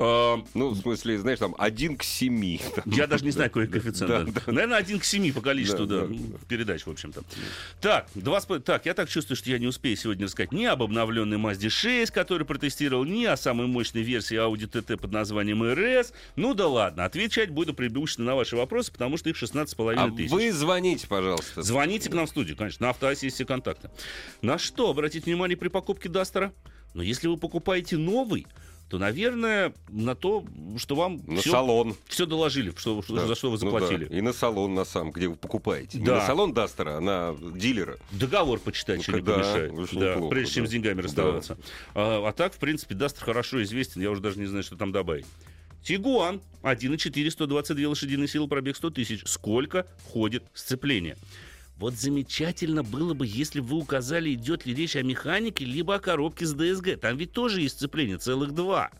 S2: А, ну, в смысле, знаешь, там один к семи.
S3: Я даже не знаю, какой коэффициент. Да, да. Наверное, один к семи по количеству да, да, передач, в общем-то. Так, два, так, я так чувствую, что я не успею сегодня рассказать ни об обновленной Mazda 6, который протестировал, ни о самой мощной версии Audi TT под названием RS. Ну да ладно, отвечать буду преимущественно на ваши вопросы, потому что их 16,5 а тысяч.
S2: вы звоните, пожалуйста.
S3: Звоните к нам в студию, конечно, на автоасе есть все контакты. На что обратить внимание при покупке Дастера? Но если вы покупаете новый, то, наверное, на то, что вам
S2: на все, салон.
S3: все доложили, что, да. за что вы заплатили.
S2: Ну, да. И на салон, на сам, где вы покупаете. Да. Не на салон Дастера, а на дилера.
S3: Договор почитать, ну, что не помешает. Да, неплохо, прежде чем да. с деньгами расставаться. Да. А, а так, в принципе, Дастер хорошо известен, я уже даже не знаю, что там добавить. Тигуан 1.4, 122 лошадиные силы, пробег 100 тысяч. Сколько ходит сцепление? Вот замечательно было бы, если бы вы указали, идет ли речь о механике, либо о коробке с ДСГ. Там ведь тоже есть сцепление, целых два.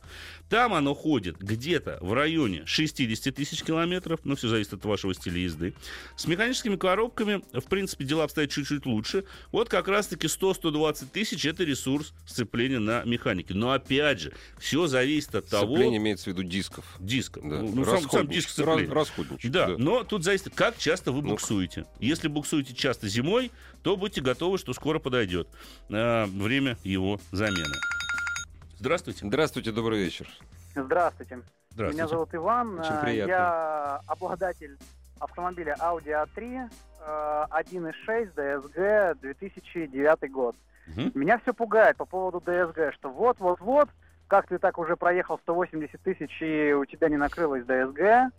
S3: Там оно ходит где-то в районе 60 тысяч километров, но все зависит от вашего стиля езды. С механическими коробками, в принципе, дела обстоят чуть-чуть лучше. Вот как раз-таки 100-120 тысяч – это ресурс сцепления на механике. Но опять же, все зависит от того...
S2: Сцепление имеется в виду дисков.
S3: Дисков.
S2: Да. Ну, сам, сам диск сцепления.
S3: Расходничек. Да, да, но тут зависит, как часто вы буксуете. Если буксуете часто зимой, то будьте готовы, что скоро подойдет э, время его замены. Здравствуйте.
S2: Здравствуйте, добрый вечер.
S6: Здравствуйте. Здравствуйте. Меня зовут Иван.
S2: Очень приятно.
S6: Я обладатель автомобиля Audi A3 1.6 DSG 2009 год. Угу. Меня все пугает по поводу DSG, что вот-вот-вот, как ты так уже проехал 180 тысяч и у тебя не накрылось DSG.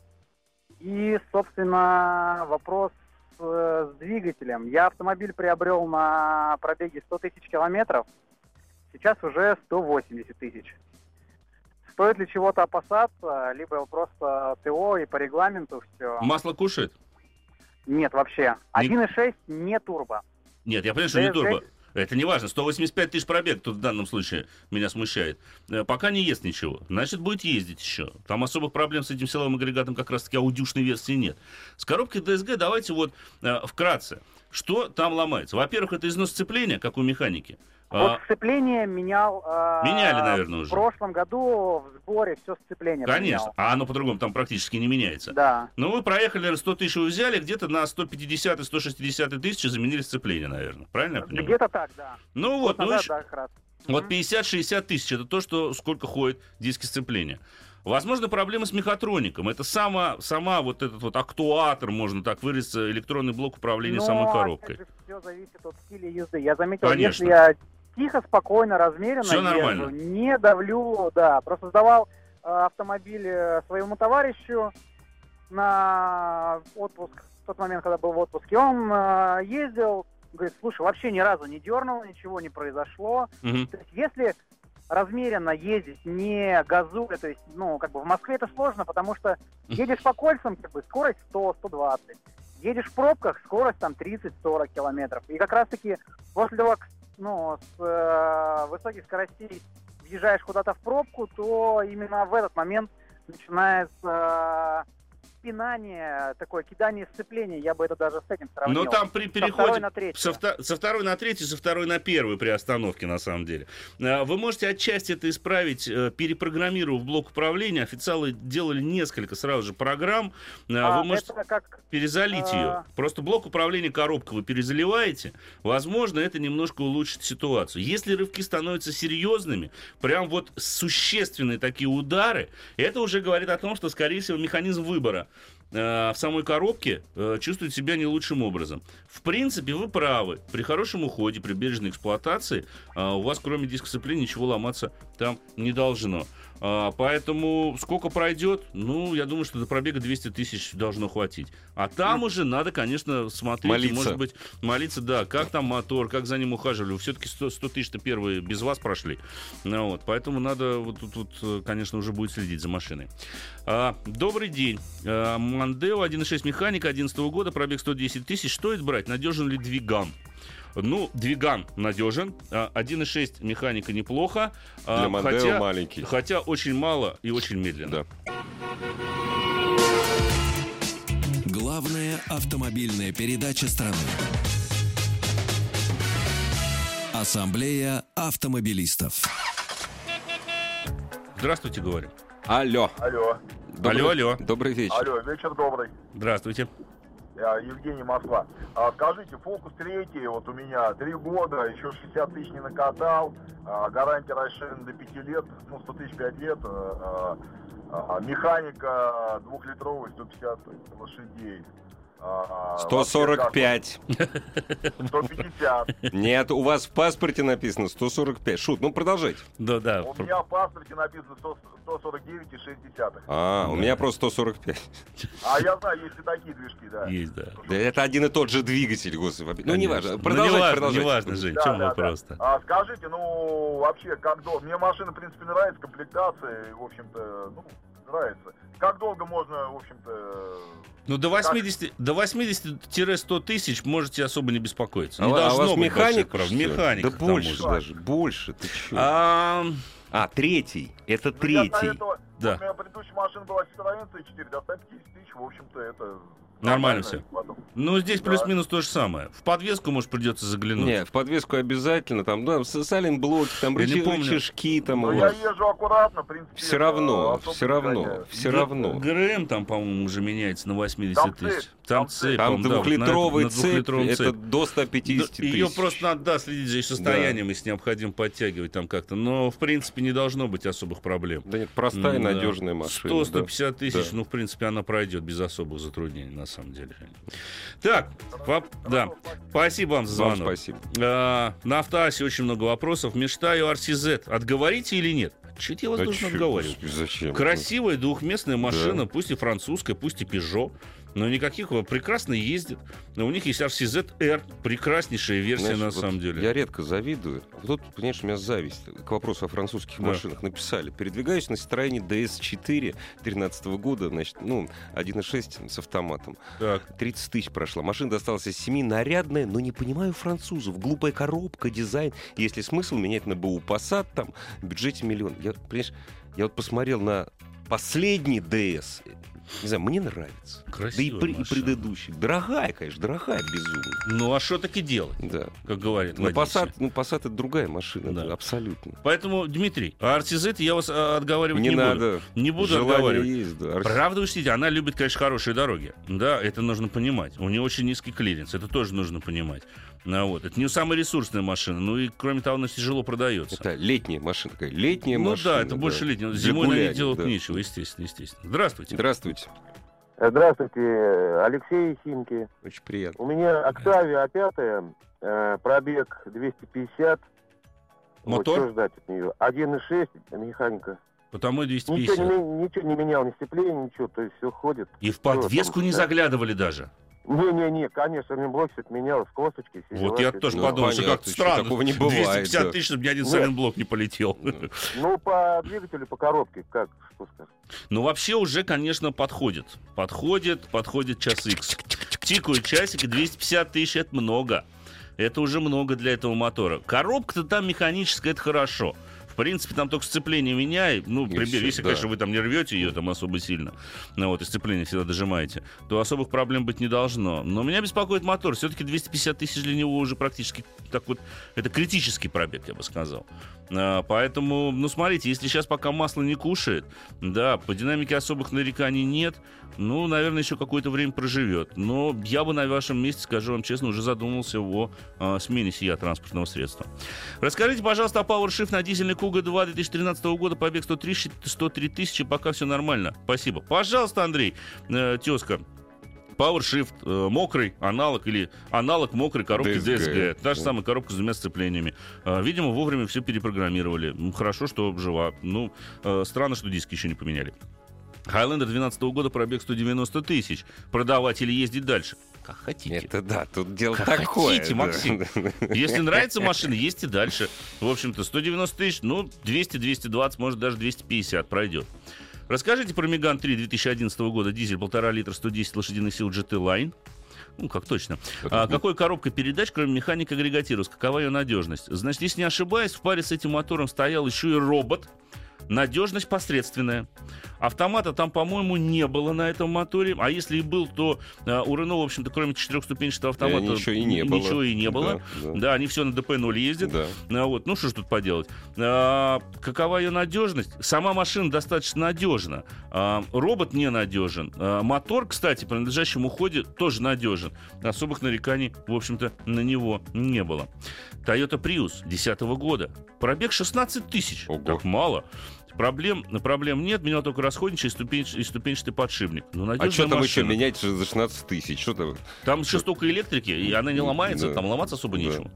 S6: И, собственно, вопрос э, с двигателем. Я автомобиль приобрел на пробеге 100 тысяч километров сейчас уже 180 тысяч. Стоит ли чего-то опасаться, либо просто ТО и по регламенту все?
S3: Масло кушает?
S6: Нет, вообще. 1.6 не турбо.
S3: Нет, я понимаю, что не турбо. Это не важно. 185 тысяч пробег тут в данном случае меня смущает. Э, пока не ест ничего. Значит, будет ездить еще. Там особых проблем с этим силовым агрегатом как раз-таки аудюшной версии нет. С коробкой DSG давайте вот э, вкратце. Что там ломается? Во-первых, это износ сцепления, как у механики.
S6: Вот а... сцепление менял...
S3: Э, Меняли, наверное, уже.
S6: В прошлом году в сборе все сцепление
S3: Конечно.
S6: Поменял.
S3: А оно по-другому там практически не меняется.
S6: Да.
S3: Ну, вы проехали 100 тысяч вы взяли, где-то на 150-160 тысячи заменили сцепление, наверное. Правильно я понимаю?
S6: Где-то так, да.
S3: Ну вот, ну, да, да, вот 50-60 тысяч, это то, что сколько ходит диски сцепления. Возможно, проблемы с мехатроником. Это сама, сама вот этот вот актуатор, можно так выразиться, электронный блок управления Но, самой коробкой.
S6: Же, все зависит от стиля езды. Я заметил, Конечно. если я тихо, спокойно, размеренно
S3: Все нормально. езжу,
S6: не давлю, да, просто сдавал э, автомобиль э, своему товарищу на отпуск, в тот момент, когда был в отпуске, он э, ездил, говорит, слушай, вообще ни разу не дернул, ничего не произошло. Угу. То есть, если размеренно ездить, не газуя, то есть, ну, как бы в Москве это сложно, потому что едешь по кольцам, как бы скорость 100-120. Едешь в пробках, скорость там 30-40 километров. И как раз-таки после того, как ну, с э, высоких скоростей въезжаешь куда-то в пробку, то именно в этот момент начинается э, пинание, такое кидание сцепления, я бы это даже с этим сравнил.
S3: Но там при переходе со второй на третью. Со, со второй на третью, со второй на первую при остановке, на самом деле. А, вы можете отчасти это исправить, э, перепрограммировав блок управления. Официалы делали несколько сразу же программ. А, а вы можете как, перезалить а... ее. Просто блок управления коробка вы перезаливаете. Возможно, это немножко улучшит ситуацию. Если рывки становятся серьезными, прям вот существенные такие удары, это уже говорит о том, что, скорее всего, механизм выбора в самой коробке э, чувствует себя не лучшим образом. В принципе, вы правы. При хорошем уходе, при бережной эксплуатации э, у вас, кроме диска сцепления, ничего ломаться там не должно. А, поэтому сколько пройдет, ну, я думаю, что до пробега 200 тысяч должно хватить. А там уже надо, конечно, смотреть, молиться. может быть, молиться, да, как там мотор, как за ним ухаживали. Все-таки 100, 100 тысяч-то первые без вас прошли. Ну, вот, поэтому надо вот тут, вот, конечно, уже будет следить за машиной. А, добрый день. А, Мандео 1.6 механика 2011 года, пробег 110 тысяч. Стоит брать? Надежен ли двиган? Ну, двиган надежен. 1.6 а, механика неплохо.
S2: А, Для Мондео хотя, маленький.
S3: Хотя очень мало и очень медленно.
S2: Да.
S1: Главная автомобильная передача страны. Ассамблея автомобилистов.
S3: Здравствуйте, говорю.
S2: Алло.
S7: Алло.
S2: Добрый-
S3: Алло, алло.
S2: Добрый вечер.
S7: Алло, вечер добрый.
S3: Здравствуйте.
S7: Я Евгений Москва. А, скажите, фокус третий, вот у меня три года, еще 60 тысяч не накатал, а, гарантия расширена до 5 лет, ну 100 тысяч 5 лет, а, а, а, механика двухлитровая, 150 лошадей. А,
S2: 145.
S7: вообще как? 150.
S2: Нет, у вас в паспорте написано 145. Шут, ну продолжайте.
S3: Да, да.
S7: У меня в паспорте написано 100 149,6.
S2: А, у меня просто 145.
S7: А я знаю, есть и такие движки, да.
S3: Есть, да.
S2: Да это один и тот же двигатель, господи. Ну, неважно.
S3: Ну,
S2: Продолжайте, продолжайте.
S3: неважно, Жень, в чем вопрос-то?
S7: А скажите, ну, вообще, как долго? Мне машина, в принципе, нравится, комплектация, в общем-то, ну, нравится. Как долго можно, в общем-то...
S3: Ну, до 80, до 80-100 тысяч можете особо не беспокоиться.
S2: А,
S3: Не
S2: у- а у
S3: должно
S2: вас
S3: быть больших
S2: механик? ли?
S3: Механик.
S2: Да больше
S3: же.
S2: даже. Больше. Ты чё?
S3: А,
S2: А, третий. Это
S7: Ну, я
S2: третий.
S7: советовал-
S3: Да.
S7: У меня предыдущая машина была Citroёn C4, до 150 тысяч, в общем-то, это...
S3: Нормально всё.
S7: Потом.
S3: ну, здесь
S7: Да.
S3: плюс-минус то же самое. В подвеску, может, придется заглянуть.
S2: Не, в подвеску обязательно, там, да, с- саленблоки, там,
S3: Я не помню.
S2: рычажки, там,
S7: Ну,
S2: у
S7: я езжу аккуратно, в принципе.
S2: Все равно, все равно,
S7: гоняю.
S2: все равно.
S3: ГРМ там, по-моему, уже меняется на 80
S7: Там
S3: тысяч.
S7: цепь,
S3: Там цепь.
S2: Там
S3: по-моему, да, вот на
S2: двухлитровый
S3: на
S2: цепь, это
S3: цепь.
S2: до 150 тысяч.
S3: Ее просто надо да, следить за ее состоянием, если необходимо подтягивать там как-то. Но, в принципе, не должно быть особых проблем.
S2: Да нет, простая,
S3: да.
S2: надежная машина.
S3: 100-150 тысяч,
S2: Да.
S3: ну, в принципе, она пройдет без особых затруднений, на самом деле. Так, воп- да. Спасибо вам за
S2: Вам
S3: звонок.
S2: спасибо.
S3: А, на автоасе очень много вопросов. Мечтаю RCZ. Отговорите или нет? Чуть я вас
S2: Да
S3: должен
S2: чё,
S3: отговаривать.
S2: Зачем?
S3: Красивая двухместная машина, пусть и французская, пусть и Peugeot, но никаких прекрасно ездит. Но у них есть RCZ-R, прекраснейшая версия
S2: Знаешь,
S3: на
S2: вот
S3: самом деле.
S2: Я редко завидую. Вот Тут, понимаешь, у меня зависть к вопросу о французских
S3: Да.
S2: машинах. Написали. Передвигаюсь на Citroёn DS4 13 года, значит, ну, 1.6 с автоматом.
S3: Так,
S2: 30 тысяч прошла. Машина досталась из семьи, нарядная, но не понимаю французов. Глупая коробка, дизайн. Есть ли смысл менять на БУ Passat там в бюджете миллион? Я, понимаешь, я вот посмотрел на последний DS. Не знаю, мне нравится. Да и,
S3: красивая
S2: при- и предыдущий. Дорогая, конечно, дорогая безумно.
S3: Ну, а что таки делать,
S2: Да.
S3: как говорит водитель?
S2: Passat, ну, Passat это другая машина,
S3: Да.
S2: да, абсолютно.
S3: Поэтому, Дмитрий, а RCZ я вас а, отговаривать не,
S2: Не,
S3: буду.
S2: надо.
S3: Не буду
S2: Желание
S3: отговаривать.
S2: есть, да. Арс-
S3: Правда, учтите, она любит, конечно, хорошие дороги. Да, это нужно понимать. У нее очень низкий клиренс, это тоже нужно понимать. Ну, вот. Это не самая ресурсная машина, ну и, кроме того, она тяжело продается.
S2: Это летняя машина такая. Летняя
S3: ну
S2: машина.
S3: да, это больше летнего.
S2: Для
S3: Зимой на ней делать
S2: да.
S3: нечего, естественно, естественно. Здравствуйте.
S2: Здравствуйте.
S5: Здравствуйте, Алексей Химки.
S2: Очень приятно.
S5: У меня Октавия А5, э, пробег 250.
S3: Мотор?
S5: Вот, что ждать от нее? 1.6, механика.
S3: Потому и
S5: Ничего
S3: 250.
S5: не, ми- ничего не менял, ни сцепление, ничего, то есть все ходит.
S3: И в подвеску
S5: там,
S3: не
S5: да.
S3: заглядывали даже.
S5: Не-не-не, конечно, мне блок все менял, с косточки. все
S3: Вот
S5: дела,
S3: я тоже
S2: Ну,
S3: подумал, что как-то странно.
S2: такого не бывает,
S3: 250
S2: да.
S3: тысяч, чтобы ни один
S5: Нет.
S3: не полетел.
S5: Ну, по двигателю, по коробке, как, что сказать?
S3: Ну, вообще уже, конечно, подходит. Подходит, подходит час X. Тикают часики, 250 тысяч, это много. Это уже много для этого мотора. Коробка-то там механическая, это хорошо. В принципе, там только сцепление меняй. Ну,
S2: И
S3: прибер- если,
S2: да.
S3: конечно, вы там не рвете ее там особо сильно, ну, вот, и сцепление всегда дожимаете, то особых проблем быть не должно. Но меня беспокоит мотор. Все-таки 250 тысяч для него уже практически так вот, это критический пробег, я бы сказал. А, Поэтому, ну, смотрите, если сейчас пока масло не кушает, да, по динамике особых нареканий нет, ну, наверное, еще какое-то время проживет. Но я бы на вашем месте, скажу вам честно, уже задумался о а, смене сия транспортного средства. Расскажите, пожалуйста, о PowerShift на дизельный Kuga 2 2013 года, пробег 103, 103 тысячи, пока все нормально. Спасибо. Пожалуйста, Андрей, э, тезка. PowerShift, э, мокрый аналог или аналог мокрой коробки
S2: DSG.
S3: DSG. Та же самая коробка с двумя сцеплениями. Э, видимо, вовремя все перепрограммировали. Хорошо, что жива. Ну, э, странно, что диски еще не поменяли. Highlander 2012 года пробег 190 тысяч. Продавать или ездить дальше? Как хотите.
S2: Это да, тут дело
S3: Как
S2: такое.
S3: хотите,
S2: да.
S3: Максим. Если нравится машина, ездите дальше. В общем-то, 190 тысяч, ну, 200, 220, может, даже 250 пройдет. Расскажите про Меган 3 2011 года, дизель 1,5 литра, 110 лошадиных сил GT Line. Ну, как точно. А, какой коробкой передач, кроме механика агрегатировалась? Какова ее надежность? Значит, если не ошибаюсь, в паре с этим мотором стоял еще и робот. Надежность посредственная. Автомата там, по-моему, не было на этом моторе. А если и был, то э, у Рено, в общем-то, кроме четырехступенчатого автомата,
S2: э, ничего и не
S3: ничего
S2: было.
S3: и не было.
S2: Да, да.
S3: Да, они все на ДП-0 ездят.
S2: Да.
S3: А вот, ну что ж тут поделать. А, какова ее надежность? Сама машина достаточно надежна. А, робот ненадежен. А, мотор, кстати, при надлежащем уходе тоже надежен. Особых нареканий, в общем-то, на него не было. Toyota Prius 2010 года. Пробег 16 тысяч.
S2: Ого.
S3: Так мало. Проблем, проблем нет, менял только расходничий и, ступенч- и ступенчатый подшипник. Ну,
S2: А что там еще менять за 16 тысяч? Что там?
S3: Там еще столько электрики, и она не ломается,
S2: Да.
S3: там ломаться особо
S2: Да.
S3: нечего.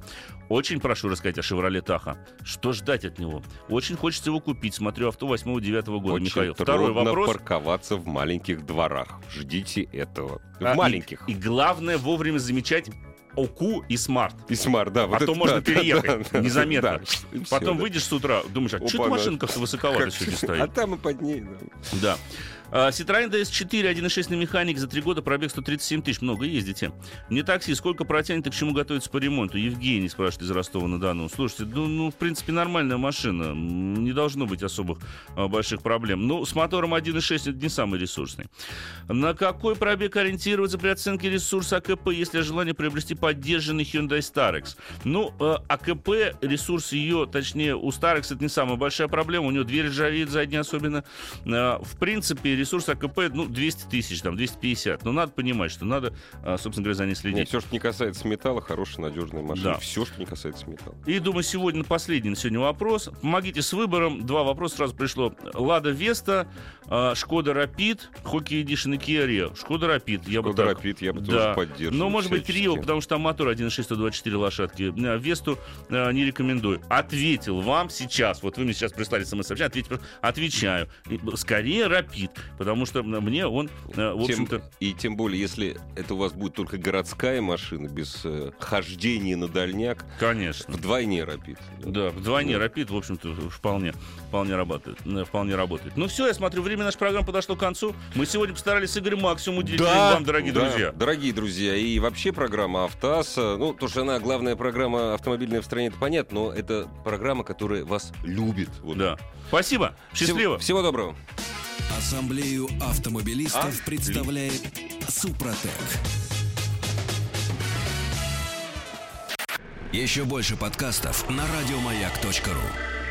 S3: Очень прошу рассказать о «Шевроле Таха». Что ждать от него? Очень хочется его купить. Смотрю авто 8-9 года,
S2: Очень
S3: Михаил. Второй вопрос.
S2: парковаться в маленьких дворах. Ждите этого. В
S3: А, и-
S2: маленьких.
S3: И, главное вовремя замечать ОКУ и смарт.
S2: И смарт, да.
S3: а то можно переехать незаметно.
S2: да. И всё,
S3: Потом
S2: да.
S3: выйдешь с утра, думаешь, а что
S2: да.
S3: как-то высоковато
S2: Как-
S3: сегодня
S2: А
S3: стоит?
S2: там и под ней. да.
S3: Да. А, Citroёn DS4, 1.6 на механике, за три года пробег 137 тысяч. Много ездите. Не такси, сколько протянет и к чему готовиться по ремонту? Евгений спрашивает из Ростова-на-Дону. Слушайте, ну, ну, в принципе, нормальная машина. Не должно быть особых а, больших проблем. Ну, с мотором 1.6 это не самый ресурсный. На какой пробег ориентироваться при оценке ресурса АКП, если желание приобрести поддержанный Hyundai Starex? Ну, АКП, ресурс ее, точнее, у Starex это не самая большая проблема. У него дверь ржавеет задняя особенно. Э, В принципе, ресурс АКП, ну, 200 тысяч, там, 250. Но надо понимать, что надо, э, собственно говоря, за ней
S2: Не,
S3: следить.
S2: все, что не касается металла, хорошая, надежная машина.
S3: Да.
S2: Все, что не касается металла.
S3: И думаю, сегодня последний на сегодня вопрос. Помогите с выбором. Два вопроса сразу пришло. Лада Веста, э, Шкода Рапид, Хоки Эдишн и Kia Rio. Шкода Рапид, я бы
S2: Шкода
S3: так.
S2: Рапид я бы
S3: Да.
S2: тоже поддерживал.
S3: Ну, может быть. Рио, потому что там мотор 1.6 124 лошадки. Э, Весту э, не рекомендую. Ответил вам сейчас. Вот вы мне сейчас прислали смс-сообщение. Отвечаю. Скорее Рапид, потому что мне он, э, в общем-то...
S2: и тем более, если это у вас будет только городская машина, без э, хождения на дальняк,
S3: Конечно.
S2: вдвойне рапид.
S3: Да, вдвойне
S2: Да.
S3: рапид, в общем-то, вполне, вполне работает. э, Вполне работает. Ну все, я смотрю, время нашей программы подошло к концу. Мы сегодня постарались с Игорем максимум уделить
S2: Да,
S3: вам, дорогие
S2: да,
S3: друзья.
S2: Дорогие друзья, и вообще программа «Автоаз», ну, то, что она главная программа автомобильная в стране, это понятно, но это программа, которая вас любит. Вот.
S3: Да. Спасибо. Счастливо.
S2: Всего, всего доброго.
S1: Ассамблею автомобилистов
S2: А?
S1: представляет Супротек. Еще больше подкастов на радиомаяк.ру.